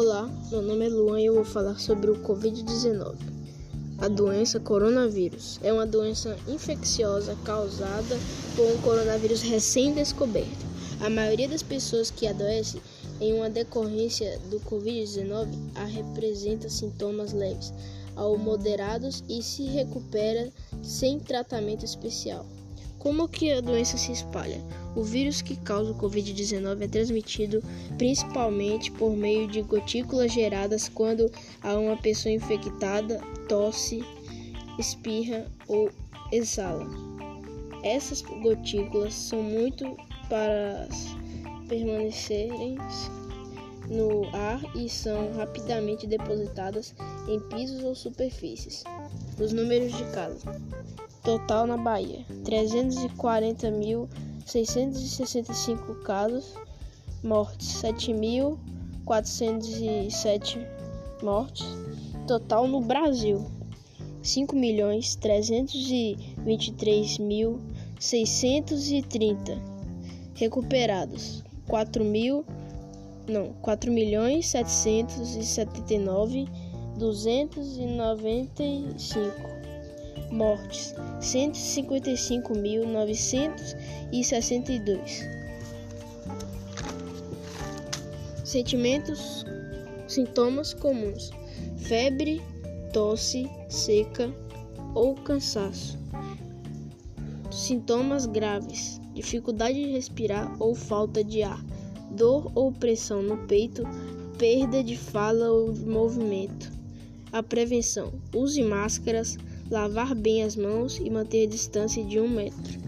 Olá, meu nome é Luan e eu vou falar sobre o Covid-19. A doença coronavírus é uma doença infecciosa causada por um coronavírus recém-descoberto. A maioria das pessoas que adoecem em uma decorrência do Covid-19 apresenta sintomas leves ao moderados e se recupera sem tratamento especial. Como que a doença se espalha? O vírus que causa o Covid-19 é transmitido principalmente por meio de gotículas geradas quando há uma pessoa infectada tosse, espirra ou exala. Essas gotículas são muito para permanecerem no ar e são rapidamente depositadas em pisos ou superfícies. Os números de casos. Total na Bahia: 340.665 casos, mortes. 7.407 mortes. Total no Brasil: 5.323.630 recuperados, 4 mil não, 4 milhões 779 295 mortes, 155.962. Sentimentos, sintomas comuns: febre, tosse seca ou cansaço. Sintomas graves: dificuldade de respirar ou falta de ar, dor ou pressão no peito, perda de fala ou movimento. A prevenção: use máscaras, lavar bem as mãos e manter a distância de um metro.